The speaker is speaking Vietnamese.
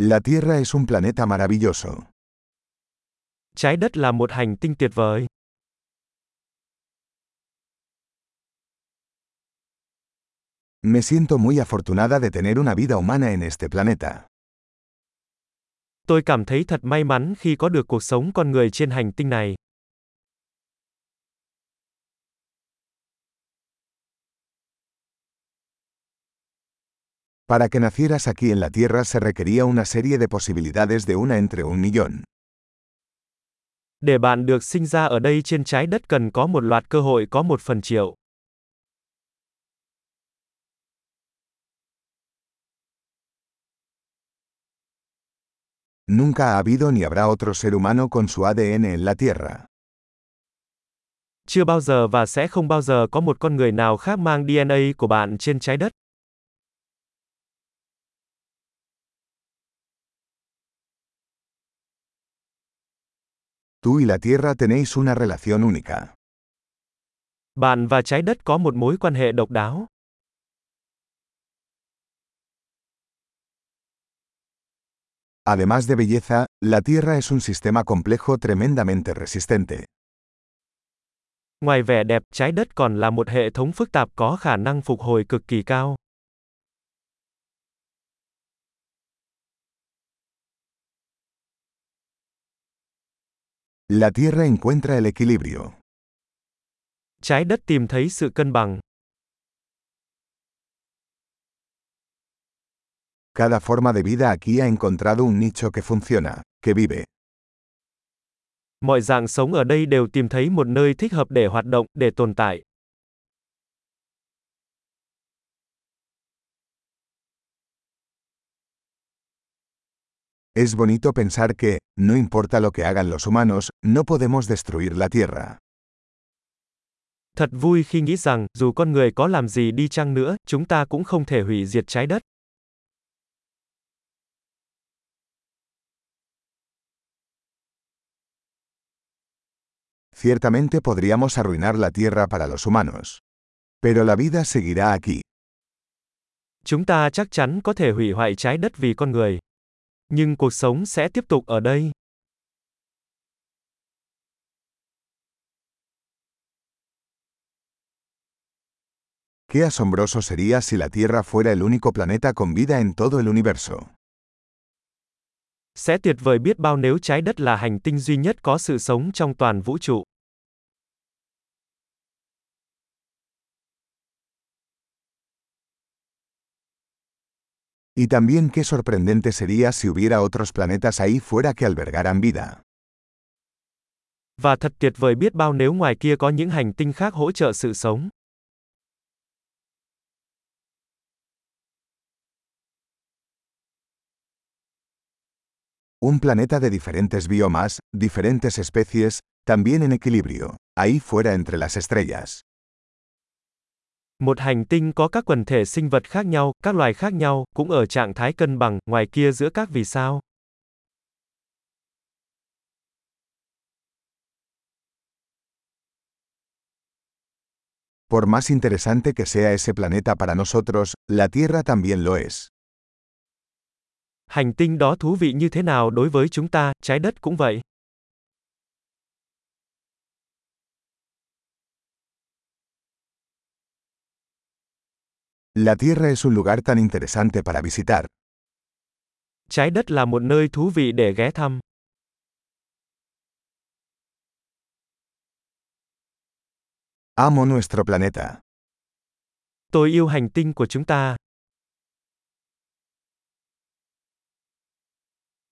La Tierra es un planeta maravilloso. Trái đất là một hành tinh tuyệt vời. Me siento muy afortunada de tener una vida humana en este planeta. Tôi cảm thấy thật may mắn khi có được cuộc sống con người trên hành tinh này. Para que nacieras aquí en la Tierra se requería una serie de posibilidades de una entre un millón. Để bạn được sinh ra ở đây trên trái đất cần có một loạt cơ hội có một phần triệu. Nunca ha habido ni habrá otro ser humano con su ADN en la Tierra. Chưa bao giờ và sẽ không bao giờ có một con người nào khác mang DNA của bạn trên trái đất. Tú y la Tierra tenéis una relación única. Bạn và trái đất có một mối quan hệ độc đáo. Además de belleza, la Tierra es un sistema complejo tremendamente resistente. Ngoài vẻ đẹp, trái đất còn là một hệ thống phức tạp có khả năng phục hồi cực kỳ cao. La Tierra encuentra el equilibrio. Trái đất tìm thấy sự cân bằng. Cada forma de vida aquí ha encontrado un nicho que funciona, que vive. Mọi dạng sống ở đây đều tìm thấy một nơi thích hợp để hoạt động, để tồn tại. Es bonito pensar que, no importa lo que hagan los humanos, no podemos destruir la Tierra. Thật vui khi nghĩ rằng, dù con người có làm gì đi chăng nữa, chúng ta cũng không thể hủy diệt trái đất. Ciertamente podríamos arruinar la Tierra para los humanos. Pero la vida seguirá aquí. Chúng ta chắc chắn có thể hủy hoại trái đất vì con người. Nhưng cuộc sống sẽ tiếp tục ở đây. Qué asombroso sería si la Tierra fuera el único planeta con vida en todo el universo. Sẽ tuyệt vời biết bao nếu trái đất là hành tinh duy nhất có sự sống trong toàn vũ trụ. Y también qué sorprendente sería si hubiera otros planetas ahí fuera que albergaran vida. Và thật tuyệt vời biết bao nếu ngoài kia có những hành tinh khác hỗ trợ sự sống. Un planeta de diferentes biomas, diferentes especies, también en equilibrio, ahí fuera entre las estrellas. Một hành tinh có các quần thể sinh vật khác nhau, các loài khác nhau, cũng ở trạng thái cân bằng, ngoài kia giữa các vì sao. Por más interesante que sea ese planeta para nosotros, la Tierra también lo es. Hành tinh đó thú vị như thế nào đối với chúng ta, trái đất cũng vậy. La Tierra es un lugar tan interesante para visitar. Trái đất là một nơi thú vị để ghé thăm. Amo nuestro planeta. Tôi yêu hành tinh của chúng ta.